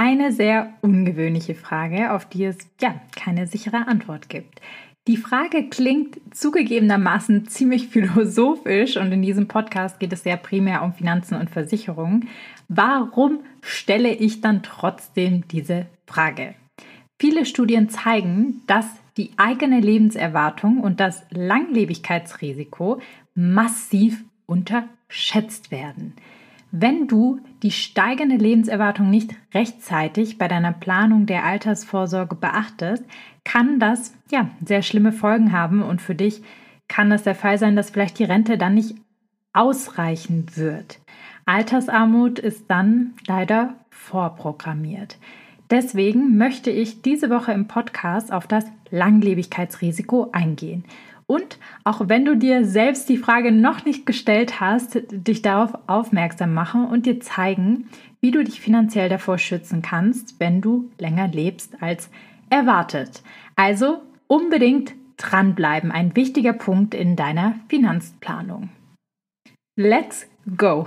Eine sehr ungewöhnliche Frage, auf die es ja keine sichere Antwort gibt. Die Frage klingt zugegebenermaßen ziemlich philosophisch und in diesem Podcast geht es sehr primär um Finanzen und Versicherungen. Warum stelle ich dann trotzdem diese Frage? Viele Studien zeigen, dass die eigene Lebenserwartung und das Langlebigkeitsrisiko massiv unterschätzt werden. Wenn du die steigende Lebenserwartung nicht rechtzeitig bei deiner Planung der Altersvorsorge beachtest, kann das ja sehr schlimme Folgen haben und für dich kann es der Fall sein, dass vielleicht die Rente dann nicht ausreichen wird. Altersarmut ist dann leider vorprogrammiert. Deswegen möchte ich diese Woche im Podcast auf das Langlebigkeitsrisiko eingehen und auch wenn du dir selbst die Frage noch nicht gestellt hast, dich darauf aufmerksam machen und dir zeigen, wie du dich finanziell davor schützen kannst, wenn du länger lebst als erwartet. Also unbedingt dranbleiben, ein wichtiger Punkt in deiner Finanzplanung. Let's go!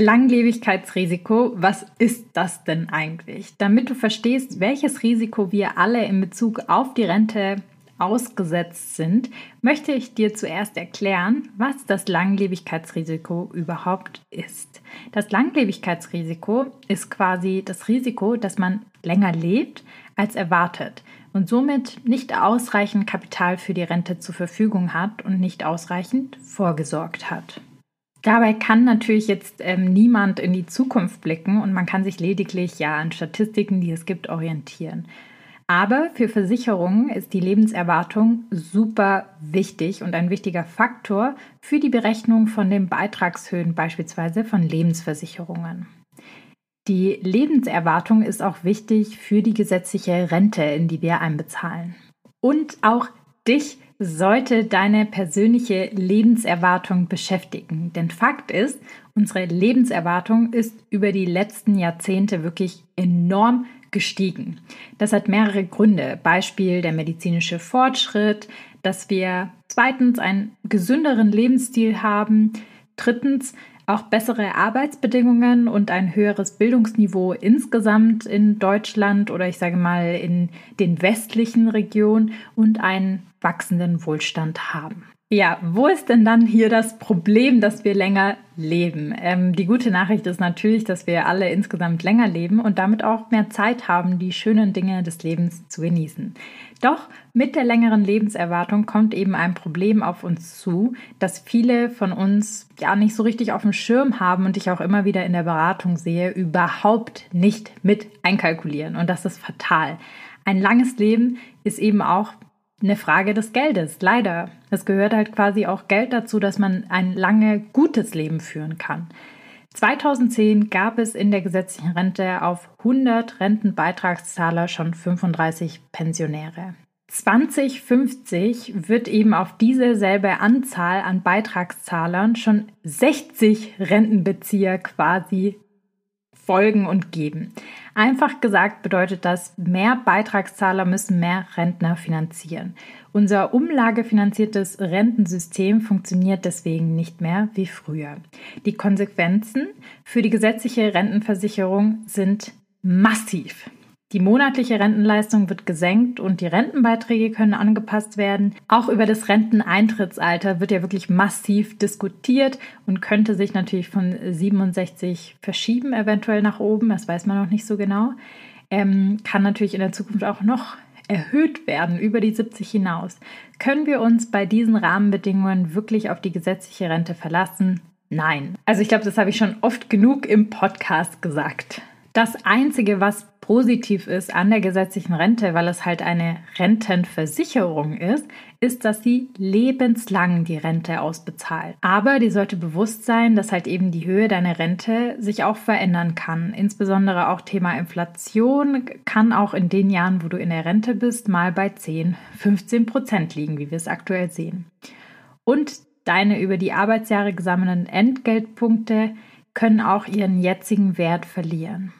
Langlebigkeitsrisiko, was ist das denn eigentlich? Damit du verstehst, welches Risiko wir alle in Bezug auf die Rente ausgesetzt sind, möchte ich dir zuerst erklären, was das Langlebigkeitsrisiko überhaupt ist. Das Langlebigkeitsrisiko ist quasi das Risiko, dass man länger lebt als erwartet und somit nicht ausreichend Kapital für die Rente zur Verfügung hat und nicht ausreichend vorgesorgt hat. Dabei kann natürlich jetzt ähm, niemand in die Zukunft blicken und man kann sich lediglich ja an Statistiken, die es gibt, orientieren. Aber für Versicherungen ist die Lebenserwartung super wichtig und ein wichtiger Faktor für die Berechnung von den Beitragshöhen beispielsweise von Lebensversicherungen. Die Lebenserwartung ist auch wichtig für die gesetzliche Rente, in die wir einbezahlen. Und auch dich sollte deine persönliche Lebenserwartung beschäftigen. Denn Fakt ist, unsere Lebenserwartung ist über die letzten Jahrzehnte wirklich enorm gestiegen. Das hat mehrere Gründe. Beispiel der medizinische Fortschritt, dass wir zweitens einen gesünderen Lebensstil haben, drittens auch bessere Arbeitsbedingungen und ein höheres Bildungsniveau insgesamt in Deutschland oder ich sage mal in den westlichen Regionen und einen wachsenden Wohlstand haben. Ja, wo ist denn dann hier das Problem, dass wir länger leben? Ähm, die gute Nachricht ist natürlich, dass wir alle insgesamt länger leben und damit auch mehr Zeit haben, die schönen Dinge des Lebens zu genießen. Doch mit der längeren Lebenserwartung kommt eben ein Problem auf uns zu, das viele von uns ja nicht so richtig auf dem Schirm haben und ich auch immer wieder in der Beratung sehe, überhaupt nicht mit einkalkulieren. Und das ist fatal. Ein langes Leben ist eben auch eine Frage des Geldes. Leider. Es gehört halt quasi auch Geld dazu, dass man ein lange gutes Leben führen kann. 2010 gab es in der gesetzlichen Rente auf 100 Rentenbeitragszahler schon 35 Pensionäre. 2050 wird eben auf diese selbe Anzahl an Beitragszahlern schon 60 Rentenbezieher quasi folgen und geben. Einfach gesagt bedeutet das, mehr Beitragszahler müssen mehr Rentner finanzieren. Unser umlagefinanziertes Rentensystem funktioniert deswegen nicht mehr wie früher. Die Konsequenzen für die gesetzliche Rentenversicherung sind massiv. Die monatliche Rentenleistung wird gesenkt und die Rentenbeiträge können angepasst werden. Auch über das Renteneintrittsalter wird ja wirklich massiv diskutiert und könnte sich natürlich von 67 verschieben, eventuell nach oben. Das weiß man noch nicht so genau. Ähm, kann natürlich in der Zukunft auch noch erhöht werden über die 70 hinaus. Können wir uns bei diesen Rahmenbedingungen wirklich auf die gesetzliche Rente verlassen? Nein. Also ich glaube, das habe ich schon oft genug im Podcast gesagt. Das Einzige, was positiv ist an der gesetzlichen Rente, weil es halt eine Rentenversicherung ist, ist, dass sie lebenslang die Rente ausbezahlt. Aber dir sollte bewusst sein, dass halt eben die Höhe deiner Rente sich auch verändern kann. Insbesondere auch Thema Inflation kann auch in den Jahren, wo du in der Rente bist, mal bei 10, 15 Prozent liegen, wie wir es aktuell sehen. Und deine über die Arbeitsjahre gesammelten Entgeltpunkte können auch ihren jetzigen Wert verlieren.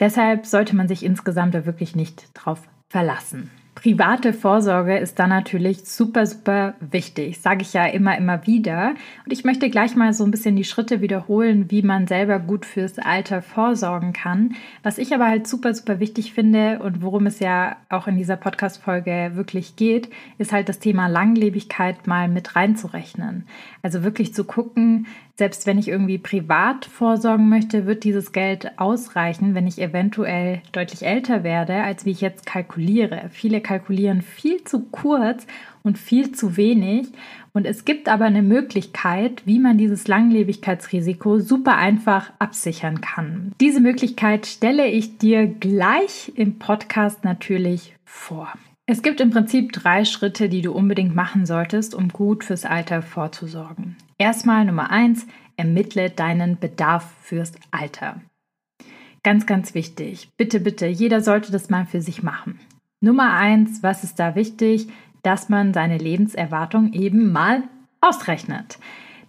Deshalb sollte man sich insgesamt da wirklich nicht drauf verlassen. Private Vorsorge ist da natürlich super, super wichtig, sage ich ja immer, immer wieder. Und ich möchte gleich mal so ein bisschen die Schritte wiederholen, wie man selber gut fürs Alter vorsorgen kann. Was ich aber halt super, super wichtig finde und worum es ja auch in dieser Podcast-Folge wirklich geht, ist halt das Thema Langlebigkeit mal mit reinzurechnen. Also wirklich zu gucken, selbst wenn ich irgendwie privat vorsorgen möchte, wird dieses Geld ausreichen, wenn ich eventuell deutlich älter werde, als wie ich jetzt kalkuliere. Viele kalkulieren viel zu kurz und viel zu wenig. Und es gibt aber eine Möglichkeit, wie man dieses Langlebigkeitsrisiko super einfach absichern kann. Diese Möglichkeit stelle ich dir gleich im Podcast natürlich vor. Es gibt im Prinzip drei Schritte, die du unbedingt machen solltest, um gut fürs Alter vorzusorgen. Erstmal Nummer eins, ermittle deinen Bedarf fürs Alter. Ganz, ganz wichtig. Bitte, bitte, jeder sollte das mal für sich machen. Nummer eins, was ist da wichtig? Dass man seine Lebenserwartung eben mal ausrechnet.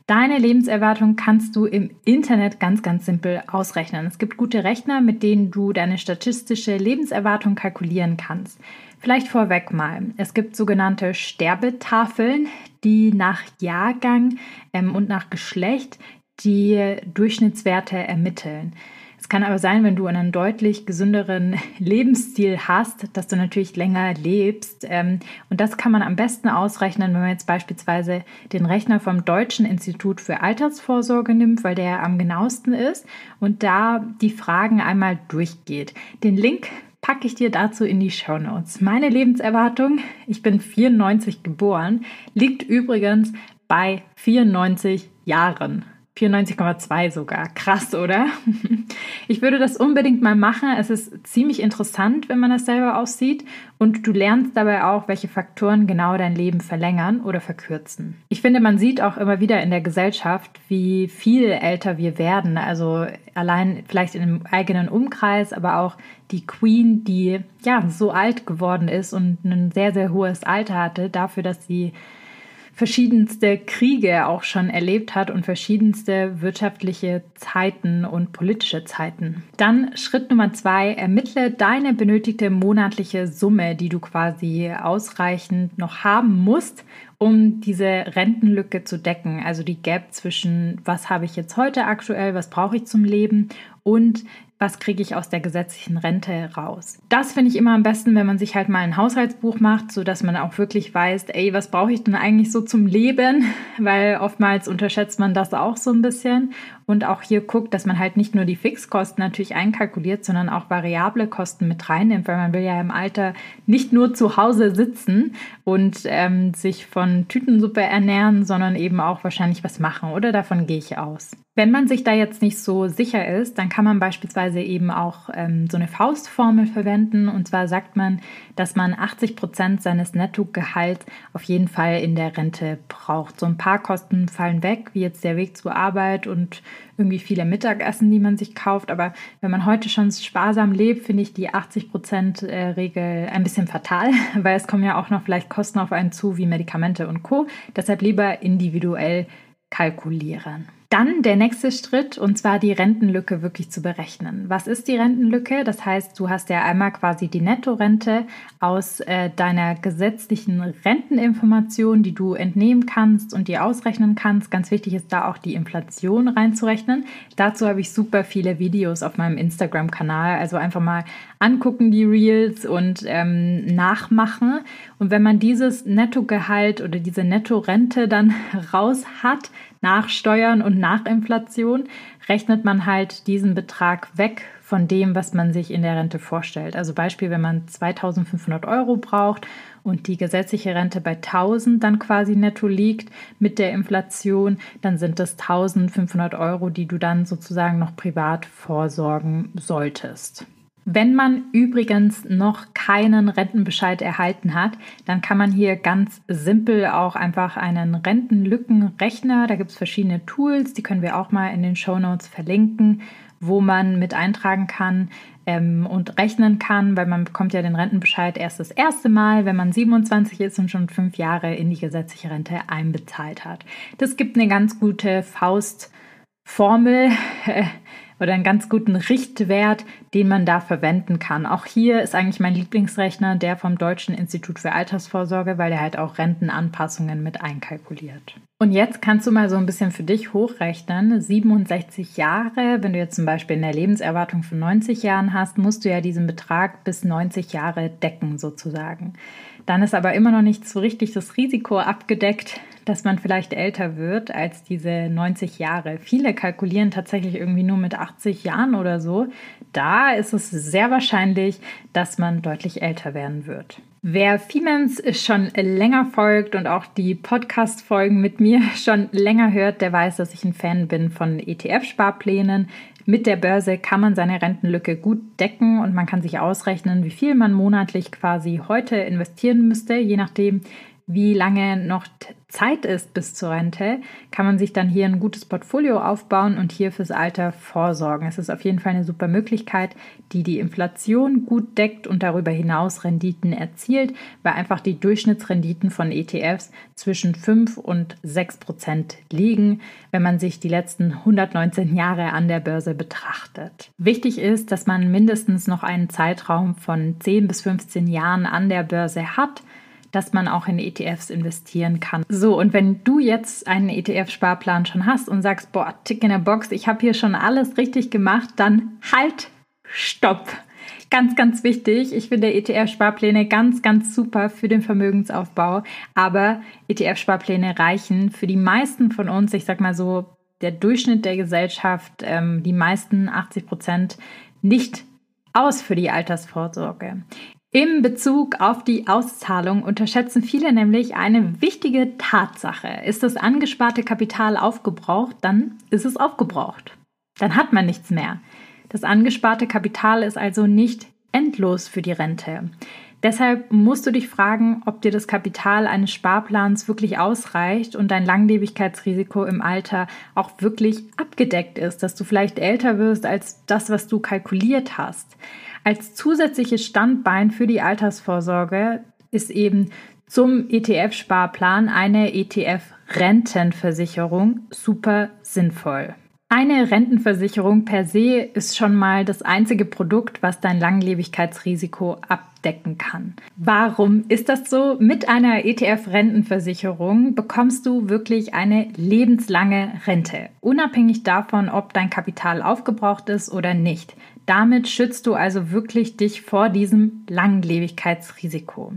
Deine Lebenserwartung kannst du im Internet ganz, ganz simpel ausrechnen. Es gibt gute Rechner, mit denen du deine statistische Lebenserwartung kalkulieren kannst. Vielleicht vorweg mal. Es gibt sogenannte Sterbetafeln, die nach Jahrgang ähm, und nach Geschlecht die Durchschnittswerte ermitteln. Es kann aber sein, wenn du einen deutlich gesünderen Lebensstil hast, dass du natürlich länger lebst. Ähm, und das kann man am besten ausrechnen, wenn man jetzt beispielsweise den Rechner vom Deutschen Institut für Altersvorsorge nimmt, weil der am genauesten ist und da die Fragen einmal durchgeht. Den Link packe ich dir dazu in die Show Notes. Meine Lebenserwartung, ich bin 94 geboren, liegt übrigens bei 94 Jahren. 94,2 sogar. Krass, oder? Ich würde das unbedingt mal machen. Es ist ziemlich interessant, wenn man das selber aussieht. Und du lernst dabei auch, welche Faktoren genau dein Leben verlängern oder verkürzen. Ich finde, man sieht auch immer wieder in der Gesellschaft, wie viel älter wir werden. Also allein vielleicht in einem eigenen Umkreis, aber auch die Queen, die ja so alt geworden ist und ein sehr, sehr hohes Alter hatte, dafür, dass sie verschiedenste Kriege auch schon erlebt hat und verschiedenste wirtschaftliche Zeiten und politische Zeiten. Dann Schritt Nummer zwei, ermittle deine benötigte monatliche Summe, die du quasi ausreichend noch haben musst, um diese Rentenlücke zu decken. Also die Gap zwischen, was habe ich jetzt heute aktuell, was brauche ich zum Leben und was kriege ich aus der gesetzlichen Rente raus. Das finde ich immer am besten, wenn man sich halt mal ein Haushaltsbuch macht, so dass man auch wirklich weiß, ey, was brauche ich denn eigentlich so zum Leben? Weil oftmals unterschätzt man das auch so ein bisschen und auch hier guckt, dass man halt nicht nur die Fixkosten natürlich einkalkuliert, sondern auch variable Kosten mit reinnimmt, weil man will ja im Alter nicht nur zu Hause sitzen und ähm, sich von Tütensuppe ernähren, sondern eben auch wahrscheinlich was machen, oder? Davon gehe ich aus. Wenn man sich da jetzt nicht so sicher ist, dann kann man beispielsweise eben auch ähm, so eine Faustformel verwenden. Und zwar sagt man, dass man 80 Prozent seines Nettogehalts auf jeden Fall in der Rente braucht. So ein paar Kosten fallen weg, wie jetzt der Weg zur Arbeit und irgendwie viele Mittagessen, die man sich kauft. Aber wenn man heute schon sparsam lebt, finde ich die 80 Prozent äh, Regel ein bisschen fatal, weil es kommen ja auch noch vielleicht Kosten auf einen zu, wie Medikamente und Co. Deshalb lieber individuell kalkulieren. Dann der nächste Schritt und zwar die Rentenlücke wirklich zu berechnen. Was ist die Rentenlücke? Das heißt, du hast ja einmal quasi die Nettorente aus äh, deiner gesetzlichen Renteninformation, die du entnehmen kannst und dir ausrechnen kannst. Ganz wichtig ist da auch die Inflation reinzurechnen. Dazu habe ich super viele Videos auf meinem Instagram-Kanal. Also einfach mal angucken die Reels und ähm, nachmachen. Und wenn man dieses Nettogehalt oder diese Nettorente dann raus hat, nach Steuern und nach Inflation, rechnet man halt diesen Betrag weg von dem, was man sich in der Rente vorstellt. Also Beispiel, wenn man 2500 Euro braucht und die gesetzliche Rente bei 1000 dann quasi netto liegt mit der Inflation, dann sind das 1500 Euro, die du dann sozusagen noch privat vorsorgen solltest. Wenn man übrigens noch keinen Rentenbescheid erhalten hat, dann kann man hier ganz simpel auch einfach einen Rentenlückenrechner, da gibt es verschiedene Tools, die können wir auch mal in den Show Notes verlinken, wo man mit eintragen kann ähm, und rechnen kann, weil man bekommt ja den Rentenbescheid erst das erste Mal, wenn man 27 ist und schon fünf Jahre in die gesetzliche Rente einbezahlt hat. Das gibt eine ganz gute Faustformel. oder einen ganz guten Richtwert, den man da verwenden kann. Auch hier ist eigentlich mein Lieblingsrechner der vom Deutschen Institut für Altersvorsorge, weil er halt auch Rentenanpassungen mit einkalkuliert. Und jetzt kannst du mal so ein bisschen für dich hochrechnen. 67 Jahre, wenn du jetzt zum Beispiel eine Lebenserwartung von 90 Jahren hast, musst du ja diesen Betrag bis 90 Jahre decken sozusagen. Dann ist aber immer noch nicht so richtig das Risiko abgedeckt, dass man vielleicht älter wird als diese 90 Jahre. Viele kalkulieren tatsächlich irgendwie nur mit 80 Jahren oder so. Da ist es sehr wahrscheinlich, dass man deutlich älter werden wird. Wer Femens schon länger folgt und auch die Podcast-Folgen mit mir schon länger hört, der weiß, dass ich ein Fan bin von ETF-Sparplänen. Mit der Börse kann man seine Rentenlücke gut decken und man kann sich ausrechnen, wie viel man monatlich quasi heute investieren müsste, je nachdem, wie lange noch Zeit ist bis zur Rente, kann man sich dann hier ein gutes Portfolio aufbauen und hier fürs Alter vorsorgen. Es ist auf jeden Fall eine super Möglichkeit, die die Inflation gut deckt und darüber hinaus Renditen erzielt, weil einfach die Durchschnittsrenditen von ETFs zwischen 5 und 6 Prozent liegen, wenn man sich die letzten 119 Jahre an der Börse betrachtet. Wichtig ist, dass man mindestens noch einen Zeitraum von 10 bis 15 Jahren an der Börse hat dass man auch in ETFs investieren kann. So, und wenn du jetzt einen ETF-Sparplan schon hast und sagst, boah, Tick in der Box, ich habe hier schon alles richtig gemacht, dann halt, stopp. Ganz, ganz wichtig. Ich finde ETF-Sparpläne ganz, ganz super für den Vermögensaufbau. Aber ETF-Sparpläne reichen für die meisten von uns, ich sag mal so, der Durchschnitt der Gesellschaft, ähm, die meisten 80 Prozent, nicht aus für die Altersvorsorge. Im Bezug auf die Auszahlung unterschätzen viele nämlich eine wichtige Tatsache. Ist das angesparte Kapital aufgebraucht, dann ist es aufgebraucht. Dann hat man nichts mehr. Das angesparte Kapital ist also nicht endlos für die Rente. Deshalb musst du dich fragen, ob dir das Kapital eines Sparplans wirklich ausreicht und dein Langlebigkeitsrisiko im Alter auch wirklich abgedeckt ist, dass du vielleicht älter wirst als das, was du kalkuliert hast. Als zusätzliches Standbein für die Altersvorsorge ist eben zum ETF-Sparplan eine ETF-Rentenversicherung super sinnvoll. Eine Rentenversicherung per se ist schon mal das einzige Produkt, was dein Langlebigkeitsrisiko abdecken kann. Warum ist das so? Mit einer ETF-Rentenversicherung bekommst du wirklich eine lebenslange Rente, unabhängig davon, ob dein Kapital aufgebraucht ist oder nicht. Damit schützt du also wirklich dich vor diesem Langlebigkeitsrisiko.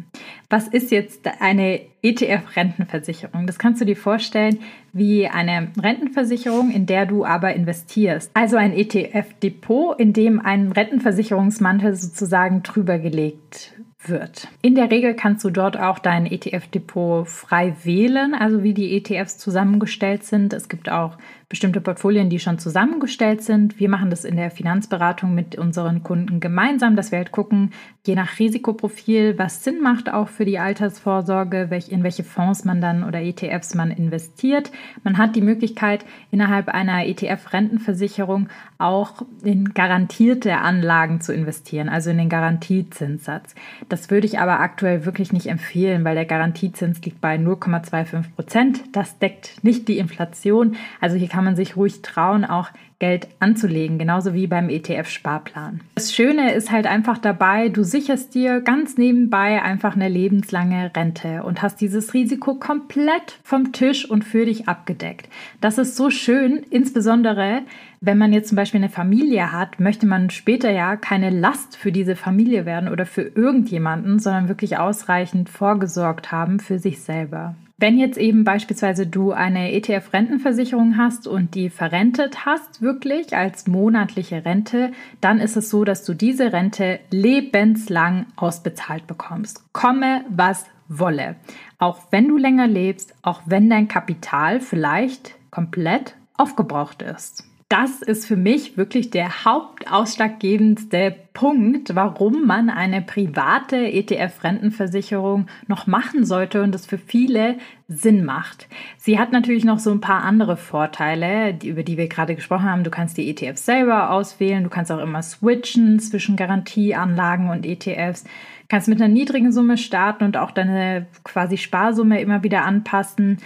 Was ist jetzt eine ETF-Rentenversicherung? Das kannst du dir vorstellen wie eine Rentenversicherung, in der du aber investierst. Also ein ETF-Depot, in dem ein Rentenversicherungsmantel sozusagen drüber gelegt wird. In der Regel kannst du dort auch dein ETF-Depot frei wählen, also wie die ETFs zusammengestellt sind. Es gibt auch bestimmte Portfolien, die schon zusammengestellt sind. Wir machen das in der Finanzberatung mit unseren Kunden gemeinsam, dass wir halt gucken, je nach Risikoprofil, was Sinn macht auch für die Altersvorsorge, in welche Fonds man dann oder ETFs man investiert. Man hat die Möglichkeit, innerhalb einer ETF-Rentenversicherung auch in garantierte Anlagen zu investieren, also in den Garantiezinssatz. Das würde ich aber aktuell wirklich nicht empfehlen, weil der Garantiezins liegt bei 0,25 Prozent. Das deckt nicht die Inflation. Also hier kann kann man sich ruhig trauen, auch Geld anzulegen, genauso wie beim ETF-Sparplan. Das Schöne ist halt einfach dabei, du sicherst dir ganz nebenbei einfach eine lebenslange Rente und hast dieses Risiko komplett vom Tisch und für dich abgedeckt. Das ist so schön, insbesondere wenn man jetzt zum Beispiel eine Familie hat, möchte man später ja keine Last für diese Familie werden oder für irgendjemanden, sondern wirklich ausreichend vorgesorgt haben für sich selber. Wenn jetzt eben beispielsweise du eine ETF-Rentenversicherung hast und die verrentet hast, wirklich als monatliche Rente, dann ist es so, dass du diese Rente lebenslang ausbezahlt bekommst. Komme, was wolle. Auch wenn du länger lebst, auch wenn dein Kapital vielleicht komplett aufgebraucht ist. Das ist für mich wirklich der hauptausschlaggebendste Punkt, warum man eine private ETF-Rentenversicherung noch machen sollte und das für viele Sinn macht. Sie hat natürlich noch so ein paar andere Vorteile, über die wir gerade gesprochen haben. Du kannst die ETFs selber auswählen, du kannst auch immer switchen zwischen Garantieanlagen und ETFs kannst mit einer niedrigen Summe starten und auch deine quasi Sparsumme immer wieder anpassen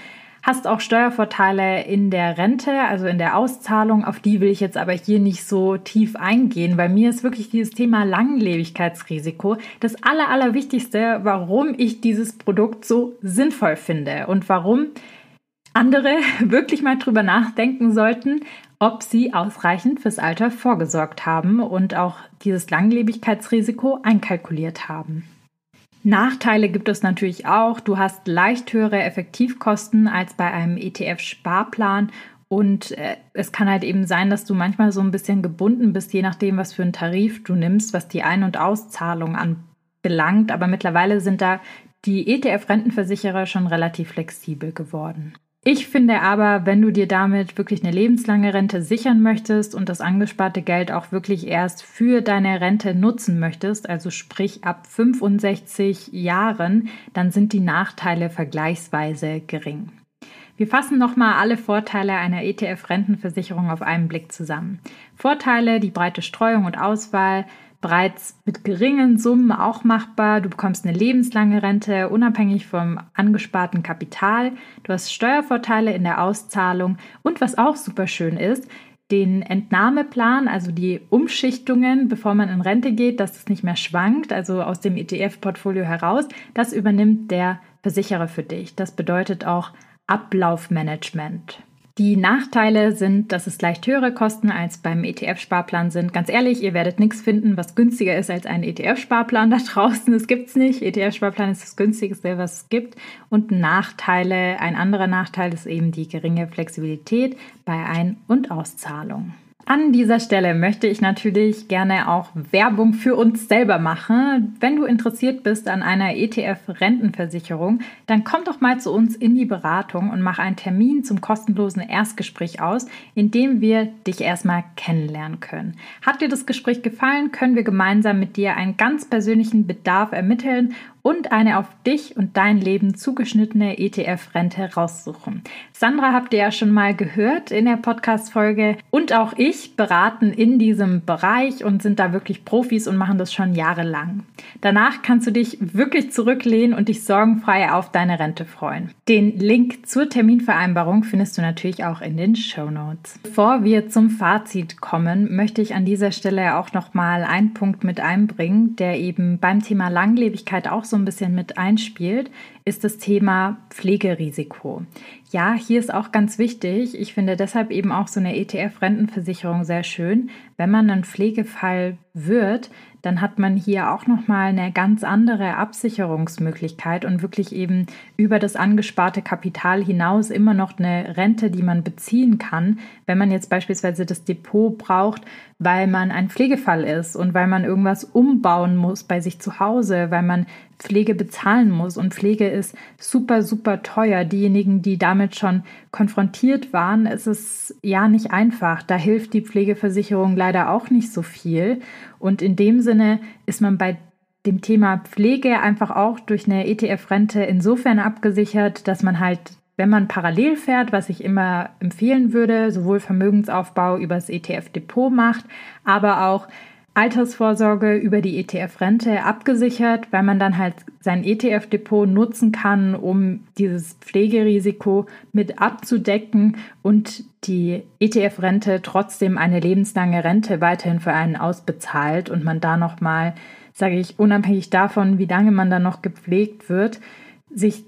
hast auch Steuervorteile in der Rente, also in der Auszahlung. Auf die will ich jetzt aber hier nicht so tief eingehen. Bei mir ist wirklich dieses Thema Langlebigkeitsrisiko das aller, allerwichtigste, warum ich dieses Produkt so sinnvoll finde und warum andere wirklich mal drüber nachdenken sollten, ob sie ausreichend fürs Alter vorgesorgt haben und auch dieses Langlebigkeitsrisiko einkalkuliert haben. Nachteile gibt es natürlich auch. Du hast leicht höhere Effektivkosten als bei einem ETF-Sparplan und äh, es kann halt eben sein, dass du manchmal so ein bisschen gebunden bist, je nachdem, was für einen Tarif du nimmst, was die Ein- und Auszahlung anbelangt. Aber mittlerweile sind da die ETF-Rentenversicherer schon relativ flexibel geworden. Ich finde aber, wenn du dir damit wirklich eine lebenslange Rente sichern möchtest und das angesparte Geld auch wirklich erst für deine Rente nutzen möchtest, also sprich ab 65 Jahren, dann sind die Nachteile vergleichsweise gering. Wir fassen nochmal alle Vorteile einer ETF-Rentenversicherung auf einen Blick zusammen. Vorteile, die breite Streuung und Auswahl, bereits mit geringen Summen auch machbar. Du bekommst eine lebenslange Rente, unabhängig vom angesparten Kapital. Du hast Steuervorteile in der Auszahlung und was auch super schön ist, den Entnahmeplan, also die Umschichtungen, bevor man in Rente geht, dass es nicht mehr schwankt, also aus dem ETF-Portfolio heraus, das übernimmt der Versicherer für dich. Das bedeutet auch Ablaufmanagement. Die Nachteile sind, dass es leicht höhere Kosten als beim ETF-Sparplan sind. Ganz ehrlich, ihr werdet nichts finden, was günstiger ist als ein ETF-Sparplan da draußen. Das gibt's nicht. ETF-Sparplan ist das günstigste, was es gibt. Und Nachteile, ein anderer Nachteil ist eben die geringe Flexibilität bei Ein- und Auszahlung. An dieser Stelle möchte ich natürlich gerne auch Werbung für uns selber machen. Wenn du interessiert bist an einer ETF-Rentenversicherung, dann komm doch mal zu uns in die Beratung und mach einen Termin zum kostenlosen Erstgespräch aus, in dem wir dich erstmal kennenlernen können. Hat dir das Gespräch gefallen, können wir gemeinsam mit dir einen ganz persönlichen Bedarf ermitteln und eine auf dich und dein Leben zugeschnittene ETF-Rente raussuchen. Sandra habt ihr ja schon mal gehört in der Podcast-Folge und auch ich beraten in diesem Bereich und sind da wirklich Profis und machen das schon jahrelang. Danach kannst du dich wirklich zurücklehnen und dich sorgenfrei auf deine Rente freuen. Den Link zur Terminvereinbarung findest du natürlich auch in den Show Notes. Bevor wir zum Fazit kommen, möchte ich an dieser Stelle auch noch mal einen Punkt mit einbringen, der eben beim Thema Langlebigkeit auch so so ein bisschen mit einspielt, ist das Thema Pflegerisiko. Ja, hier ist auch ganz wichtig. Ich finde deshalb eben auch so eine ETF-Rentenversicherung sehr schön. Wenn man ein Pflegefall wird, dann hat man hier auch noch mal eine ganz andere Absicherungsmöglichkeit und wirklich eben über das angesparte Kapital hinaus immer noch eine Rente, die man beziehen kann, wenn man jetzt beispielsweise das Depot braucht, weil man ein Pflegefall ist und weil man irgendwas umbauen muss bei sich zu Hause, weil man Pflege bezahlen muss und Pflege ist super super teuer. Diejenigen, die damit schon konfrontiert waren, ist es ja nicht einfach. Da hilft die Pflegeversicherung leider auch nicht so viel und in dem Sinne ist man bei dem Thema Pflege einfach auch durch eine ETF-Rente insofern abgesichert, dass man halt, wenn man parallel fährt, was ich immer empfehlen würde, sowohl Vermögensaufbau übers ETF-Depot macht, aber auch Altersvorsorge über die ETF-Rente abgesichert, weil man dann halt sein ETF-Depot nutzen kann, um dieses Pflegerisiko mit abzudecken und die ETF-Rente trotzdem eine lebenslange Rente weiterhin für einen ausbezahlt und man da nochmal, sage ich, unabhängig davon, wie lange man dann noch gepflegt wird, sich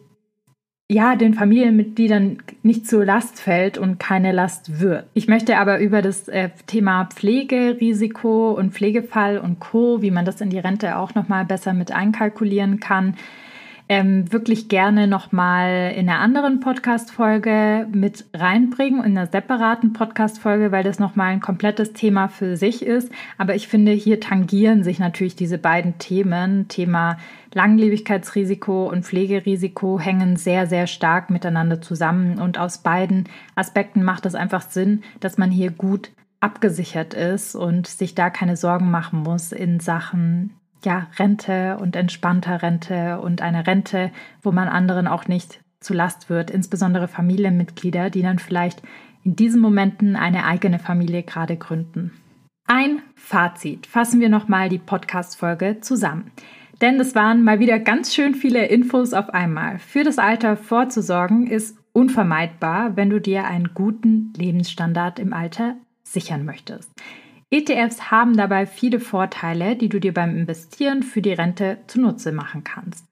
ja, den Familienmitgliedern nicht zur Last fällt und keine Last wird. Ich möchte aber über das äh, Thema Pflegerisiko und Pflegefall und Co., wie man das in die Rente auch nochmal besser mit einkalkulieren kann, ähm, wirklich gerne nochmal in einer anderen Podcast-Folge mit reinbringen, in einer separaten Podcast-Folge, weil das nochmal ein komplettes Thema für sich ist. Aber ich finde, hier tangieren sich natürlich diese beiden Themen. Thema Langlebigkeitsrisiko und Pflegerisiko hängen sehr, sehr stark miteinander zusammen. Und aus beiden Aspekten macht es einfach Sinn, dass man hier gut abgesichert ist und sich da keine Sorgen machen muss in Sachen ja, Rente und entspannter Rente und eine Rente, wo man anderen auch nicht zu Last wird, insbesondere Familienmitglieder, die dann vielleicht in diesen Momenten eine eigene Familie gerade gründen. Ein Fazit. Fassen wir nochmal die Podcast-Folge zusammen. Denn es waren mal wieder ganz schön viele Infos auf einmal. Für das Alter vorzusorgen ist unvermeidbar, wenn du dir einen guten Lebensstandard im Alter sichern möchtest. ETFs haben dabei viele Vorteile, die du dir beim Investieren für die Rente zunutze machen kannst.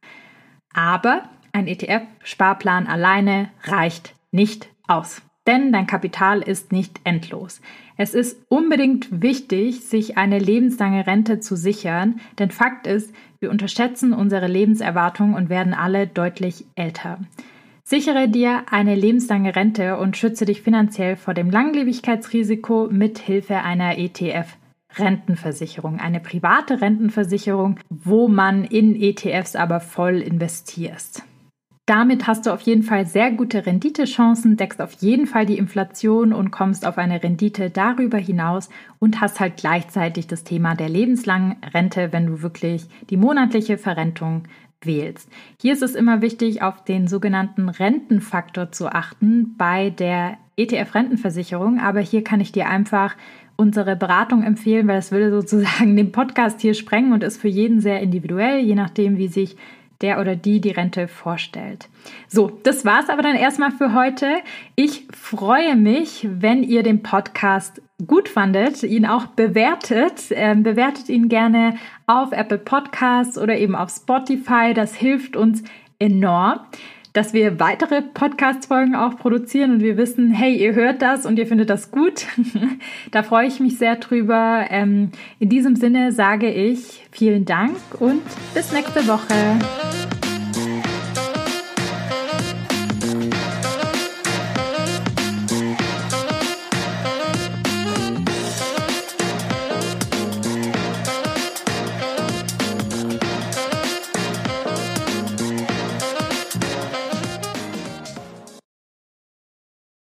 Aber ein ETF-Sparplan alleine reicht nicht aus, denn dein Kapital ist nicht endlos. Es ist unbedingt wichtig, sich eine lebenslange Rente zu sichern, denn Fakt ist, wir unterschätzen unsere Lebenserwartung und werden alle deutlich älter. Sichere dir eine lebenslange Rente und schütze dich finanziell vor dem Langlebigkeitsrisiko mit Hilfe einer ETF. Rentenversicherung, eine private Rentenversicherung, wo man in ETFs aber voll investierst. Damit hast du auf jeden Fall sehr gute Renditechancen, deckst auf jeden Fall die Inflation und kommst auf eine Rendite darüber hinaus und hast halt gleichzeitig das Thema der lebenslangen Rente, wenn du wirklich die monatliche Verrentung wählst. Hier ist es immer wichtig, auf den sogenannten Rentenfaktor zu achten bei der ETF-Rentenversicherung, aber hier kann ich dir einfach unsere Beratung empfehlen, weil es würde sozusagen den Podcast hier sprengen und ist für jeden sehr individuell, je nachdem, wie sich der oder die die Rente vorstellt. So, das war's aber dann erstmal für heute. Ich freue mich, wenn ihr den Podcast gut fandet, ihn auch bewertet. Ähm, bewertet ihn gerne auf Apple Podcasts oder eben auf Spotify. Das hilft uns enorm dass wir weitere Podcast-Folgen auch produzieren und wir wissen, hey, ihr hört das und ihr findet das gut. da freue ich mich sehr drüber. Ähm, in diesem Sinne sage ich vielen Dank und bis nächste Woche.